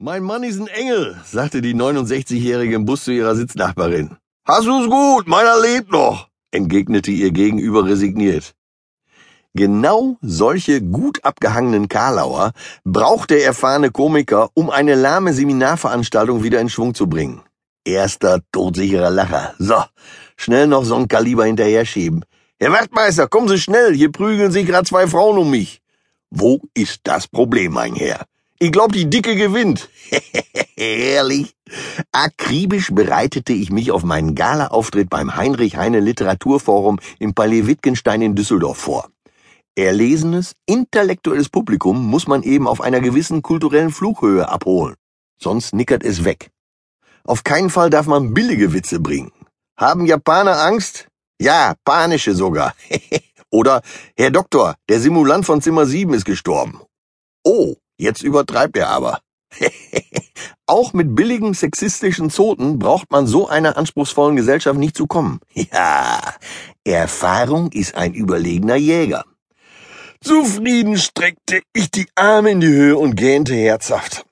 Mein Mann ist ein Engel, sagte die 69-Jährige im Bus zu ihrer Sitznachbarin. Hast du's gut, meiner lebt noch, entgegnete ihr gegenüber resigniert. Genau solche gut abgehangenen Karlauer braucht der erfahrene Komiker, um eine lahme Seminarveranstaltung wieder in Schwung zu bringen. Erster todsicherer Lacher. So, schnell noch so ein Kaliber hinterher schieben. Herr Wachtmeister, kommen Sie schnell, hier prügeln sich gerade zwei Frauen um mich. Wo ist das Problem, mein Herr? Ich glaub, die Dicke gewinnt. Ehrlich? Akribisch bereitete ich mich auf meinen Gala-Auftritt beim Heinrich-Heine Literaturforum im Palais Wittgenstein in Düsseldorf vor. Erlesenes, intellektuelles Publikum muss man eben auf einer gewissen kulturellen Flughöhe abholen. Sonst nickert es weg. Auf keinen Fall darf man billige Witze bringen. Haben Japaner Angst? Ja, panische sogar. Oder, Herr Doktor, der Simulant von Zimmer 7 ist gestorben. Oh, Jetzt übertreibt er aber. Auch mit billigen sexistischen Zoten braucht man so einer anspruchsvollen Gesellschaft nicht zu kommen. Ja, Erfahrung ist ein überlegener Jäger. Zufrieden streckte ich die Arme in die Höhe und gähnte herzhaft.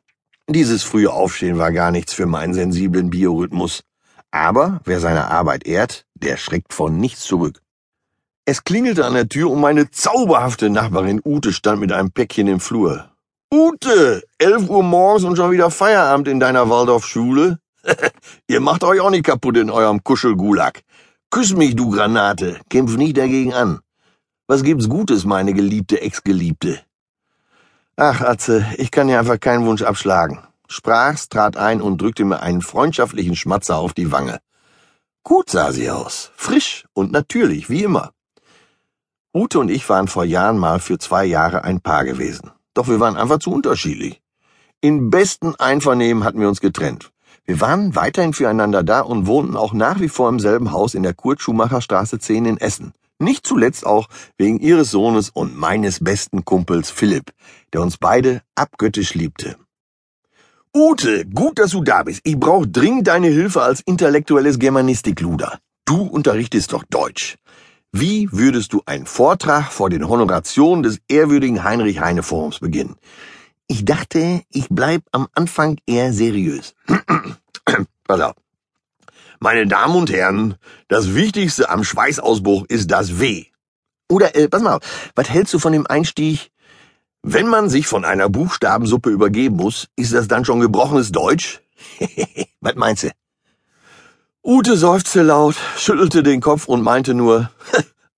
Dieses frühe Aufstehen war gar nichts für meinen sensiblen Biorhythmus. Aber wer seine Arbeit ehrt, der schreckt von nichts zurück. Es klingelte an der Tür und meine zauberhafte Nachbarin Ute stand mit einem Päckchen im Flur. Ute, elf Uhr morgens und schon wieder Feierabend in deiner Waldorfschule? Ihr macht euch auch nicht kaputt in eurem Kuschelgulag. Küss mich, du Granate, kämpf nicht dagegen an. Was gibt's Gutes, meine geliebte Ex-Geliebte? Ach, Atze, ich kann dir einfach keinen Wunsch abschlagen. Sprach's, trat ein und drückte mir einen freundschaftlichen Schmatzer auf die Wange. Gut sah sie aus, frisch und natürlich, wie immer. Ute und ich waren vor Jahren mal für zwei Jahre ein Paar gewesen. Doch wir waren einfach zu unterschiedlich. In besten Einvernehmen hatten wir uns getrennt. Wir waren weiterhin füreinander da und wohnten auch nach wie vor im selben Haus in der Kurt-Schumacher-Straße 10 in Essen. Nicht zuletzt auch wegen ihres Sohnes und meines besten Kumpels Philipp, der uns beide abgöttisch liebte. Ute, gut, dass du da bist. Ich brauche dringend deine Hilfe als intellektuelles Germanistikluder. Du unterrichtest doch Deutsch. Wie würdest du einen Vortrag vor den Honorationen des ehrwürdigen Heinrich Heine Forums beginnen? Ich dachte, ich bleib am Anfang eher seriös. Pass auf. Meine Damen und Herren, das Wichtigste am Schweißausbruch ist das W. Oder, äh, pass mal auf, was hältst du von dem Einstieg? Wenn man sich von einer Buchstabensuppe übergeben muss, ist das dann schon gebrochenes Deutsch? was meinst du? Ute seufzte laut, schüttelte den Kopf und meinte nur,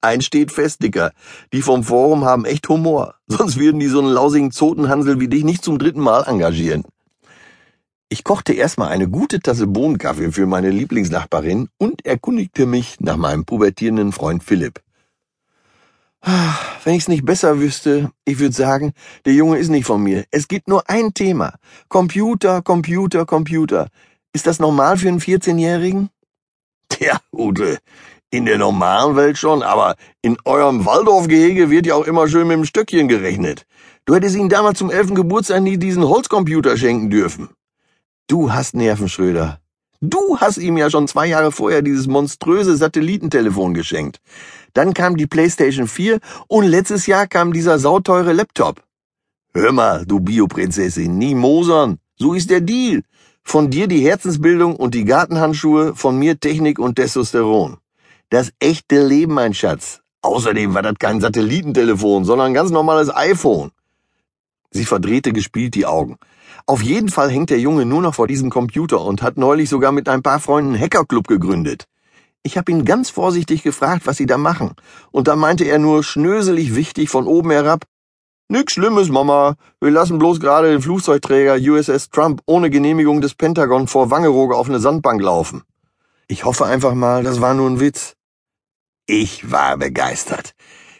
eins steht fest, Dicker, die vom Forum haben echt Humor, sonst würden die so einen lausigen Zotenhansel wie dich nicht zum dritten Mal engagieren. Ich kochte erstmal eine gute Tasse Bohnenkaffee für meine Lieblingsnachbarin und erkundigte mich nach meinem pubertierenden Freund Philipp. Wenn ich's nicht besser wüsste, ich würde sagen, der Junge ist nicht von mir. Es gibt nur ein Thema. Computer, Computer, Computer. Ist das normal für einen 14-Jährigen? Ja, Ute, in der normalen Welt schon, aber in eurem Waldorfgehege wird ja auch immer schön mit dem Stöckchen gerechnet. Du hättest ihn damals zum elften Geburtstag nie diesen Holzcomputer schenken dürfen. Du hast Nerven, Schröder. Du hast ihm ja schon zwei Jahre vorher dieses monströse Satellitentelefon geschenkt. Dann kam die PlayStation 4 und letztes Jahr kam dieser sauteure Laptop. Hör mal, du Bioprinzessin, nie mosern. So ist der Deal. Von dir die Herzensbildung und die Gartenhandschuhe, von mir Technik und Testosteron. Das echte Leben, mein Schatz. Außerdem war das kein Satellitentelefon, sondern ein ganz normales iPhone. Sie verdrehte gespielt die Augen. Auf jeden Fall hängt der Junge nur noch vor diesem Computer und hat neulich sogar mit ein paar Freunden einen Hackerclub gegründet. Ich habe ihn ganz vorsichtig gefragt, was sie da machen, und da meinte er nur schnöselig wichtig von oben herab, Nix Schlimmes, Mama. Wir lassen bloß gerade den Flugzeugträger USS Trump ohne Genehmigung des Pentagon vor Wangerooge auf eine Sandbank laufen. Ich hoffe einfach mal, das war nur ein Witz. Ich war begeistert.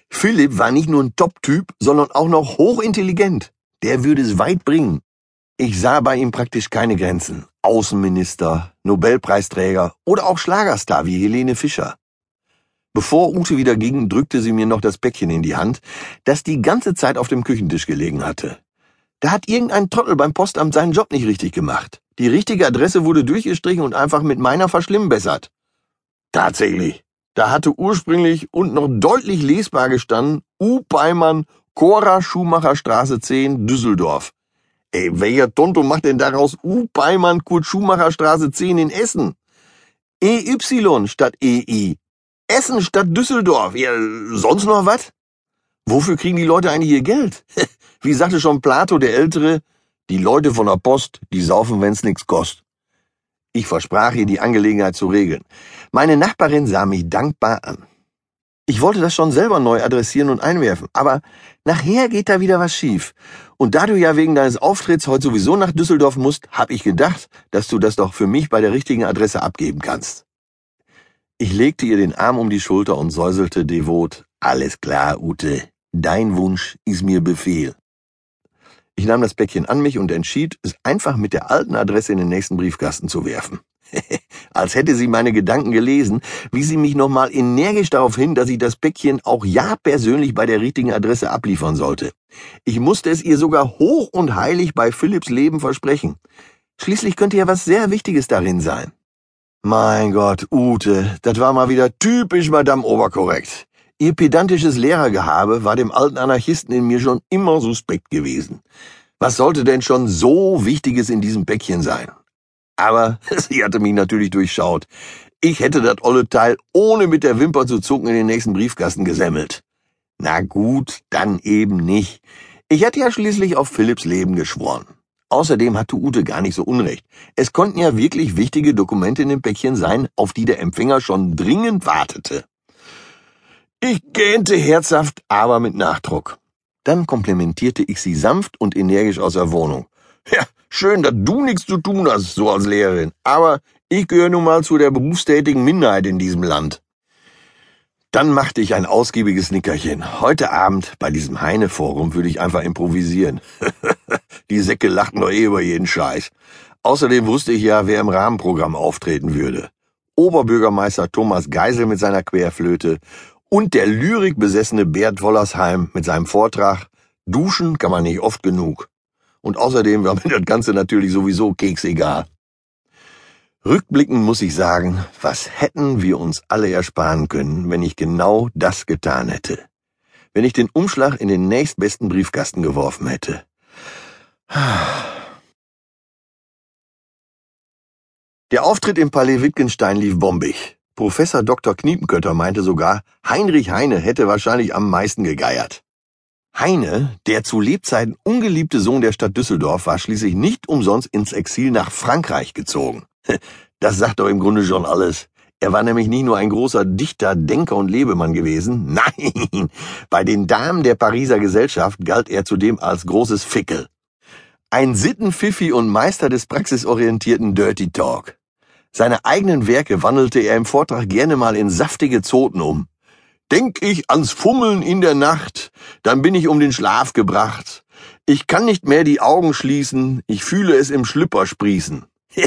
Philipp war nicht nur ein Top-Typ, sondern auch noch hochintelligent. Der würde es weit bringen. Ich sah bei ihm praktisch keine Grenzen. Außenminister, Nobelpreisträger oder auch Schlagerstar wie Helene Fischer. Bevor Ute wieder ging, drückte sie mir noch das Päckchen in die Hand, das die ganze Zeit auf dem Küchentisch gelegen hatte. Da hat irgendein Trottel beim Postamt seinen Job nicht richtig gemacht. Die richtige Adresse wurde durchgestrichen und einfach mit meiner verschlimmbessert. Tatsächlich. Da hatte ursprünglich und noch deutlich lesbar gestanden U. Beimann, Cora Schumacher Straße 10, Düsseldorf. Ey, welcher Tonto macht denn daraus U. Peimann Kurt Schumacher Straße 10 in Essen? EY statt EI. Essen statt Düsseldorf. Ja, sonst noch was? Wofür kriegen die Leute eigentlich ihr Geld? Wie sagte schon Plato der Ältere, die Leute von der Post, die saufen, wenn's nix kostet. Ich versprach ihr, die Angelegenheit zu regeln. Meine Nachbarin sah mich dankbar an. Ich wollte das schon selber neu adressieren und einwerfen, aber nachher geht da wieder was schief. Und da du ja wegen deines Auftritts heute sowieso nach Düsseldorf musst, hab ich gedacht, dass du das doch für mich bei der richtigen Adresse abgeben kannst. Ich legte ihr den Arm um die Schulter und säuselte devot, alles klar, Ute, dein Wunsch ist mir Befehl. Ich nahm das Päckchen an mich und entschied, es einfach mit der alten Adresse in den nächsten Briefkasten zu werfen. Als hätte sie meine Gedanken gelesen, wies sie mich nochmal energisch darauf hin, dass ich das Päckchen auch ja persönlich bei der richtigen Adresse abliefern sollte. Ich musste es ihr sogar hoch und heilig bei Philipps Leben versprechen. Schließlich könnte ja was sehr Wichtiges darin sein. Mein Gott, Ute, das war mal wieder typisch Madame Oberkorrekt. Ihr pedantisches Lehrergehabe war dem alten Anarchisten in mir schon immer suspekt gewesen. Was sollte denn schon so Wichtiges in diesem Päckchen sein? Aber sie hatte mich natürlich durchschaut. Ich hätte das olle Teil ohne mit der Wimper zu zucken in den nächsten Briefkasten gesemmelt. Na gut, dann eben nicht. Ich hatte ja schließlich auf Philipps Leben geschworen. Außerdem hatte Ute gar nicht so unrecht. Es konnten ja wirklich wichtige Dokumente in dem Päckchen sein, auf die der Empfänger schon dringend wartete. Ich gähnte herzhaft, aber mit Nachdruck. Dann komplimentierte ich sie sanft und energisch aus der Wohnung. Ja, schön, dass du nichts zu tun hast, so als Lehrerin. Aber ich gehöre nun mal zu der berufstätigen Minderheit in diesem Land. Dann machte ich ein ausgiebiges Nickerchen. Heute Abend bei diesem Heine-Forum würde ich einfach improvisieren. Die Säcke lachten doch eh über jeden Scheiß. Außerdem wusste ich ja, wer im Rahmenprogramm auftreten würde. Oberbürgermeister Thomas Geisel mit seiner Querflöte und der lyrikbesessene Bert Wollersheim mit seinem Vortrag Duschen kann man nicht oft genug. Und außerdem war mir das Ganze natürlich sowieso keksegal. Rückblickend muss ich sagen, was hätten wir uns alle ersparen können, wenn ich genau das getan hätte. Wenn ich den Umschlag in den nächstbesten Briefkasten geworfen hätte. Der Auftritt im Palais Wittgenstein lief bombig. Professor Dr. Kniepenkötter meinte sogar, Heinrich Heine hätte wahrscheinlich am meisten gegeiert. Heine, der zu Lebzeiten ungeliebte Sohn der Stadt Düsseldorf, war schließlich nicht umsonst ins Exil nach Frankreich gezogen. Das sagt doch im Grunde schon alles. Er war nämlich nicht nur ein großer Dichter, Denker und Lebemann gewesen. Nein, bei den Damen der Pariser Gesellschaft galt er zudem als großes Fickel. Ein Sittenpfiffi und Meister des praxisorientierten Dirty Talk. Seine eigenen Werke wandelte er im Vortrag gerne mal in saftige Zoten um. Denk ich ans Fummeln in der Nacht, dann bin ich um den Schlaf gebracht. Ich kann nicht mehr die Augen schließen, ich fühle es im Schlüpper sprießen.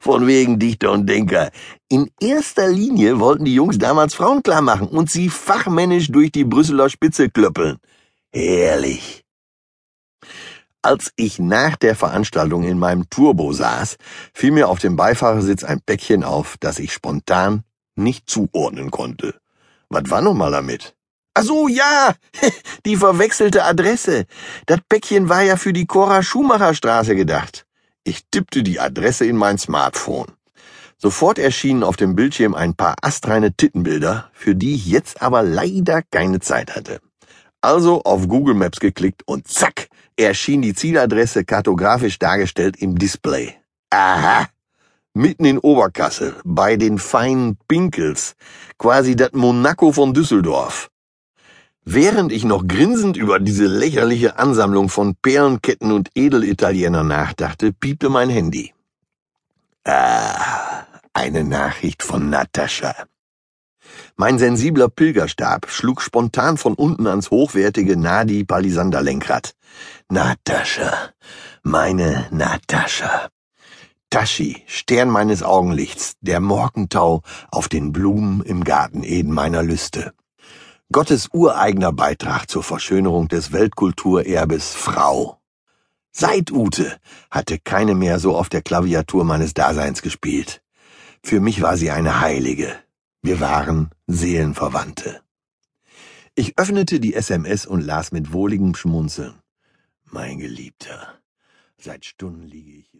Von wegen Dichter und Denker. In erster Linie wollten die Jungs damals Frauen klar machen und sie fachmännisch durch die Brüsseler Spitze klöppeln. Herrlich. Als ich nach der Veranstaltung in meinem Turbo saß, fiel mir auf dem Beifahrersitz ein Päckchen auf, das ich spontan nicht zuordnen konnte. Was war nun mal damit? Ach so, ja, die verwechselte Adresse. Das Päckchen war ja für die Cora Schumacher Straße gedacht. Ich tippte die Adresse in mein Smartphone. Sofort erschienen auf dem Bildschirm ein paar astreine Tittenbilder, für die ich jetzt aber leider keine Zeit hatte. Also auf Google Maps geklickt und zack, erschien die Zieladresse kartografisch dargestellt im Display. Aha, mitten in Oberkassel, bei den feinen Pinkels, quasi das Monaco von Düsseldorf. Während ich noch grinsend über diese lächerliche Ansammlung von Perlenketten und Edelitalienern nachdachte, piepte mein Handy. Ah, eine Nachricht von Natascha. Mein sensibler Pilgerstab schlug spontan von unten ans hochwertige Nadi Palisander Lenkrad. Natascha, meine Natascha. Tashi, Stern meines Augenlichts, der Morgentau auf den Blumen im Garten Eden meiner Lüste. Gottes ureigener Beitrag zur Verschönerung des Weltkulturerbes Frau. Seit Ute hatte keine mehr so auf der Klaviatur meines Daseins gespielt. Für mich war sie eine Heilige. Wir waren Seelenverwandte. Ich öffnete die SMS und las mit wohligem Schmunzeln. Mein Geliebter. Seit Stunden liege ich hier.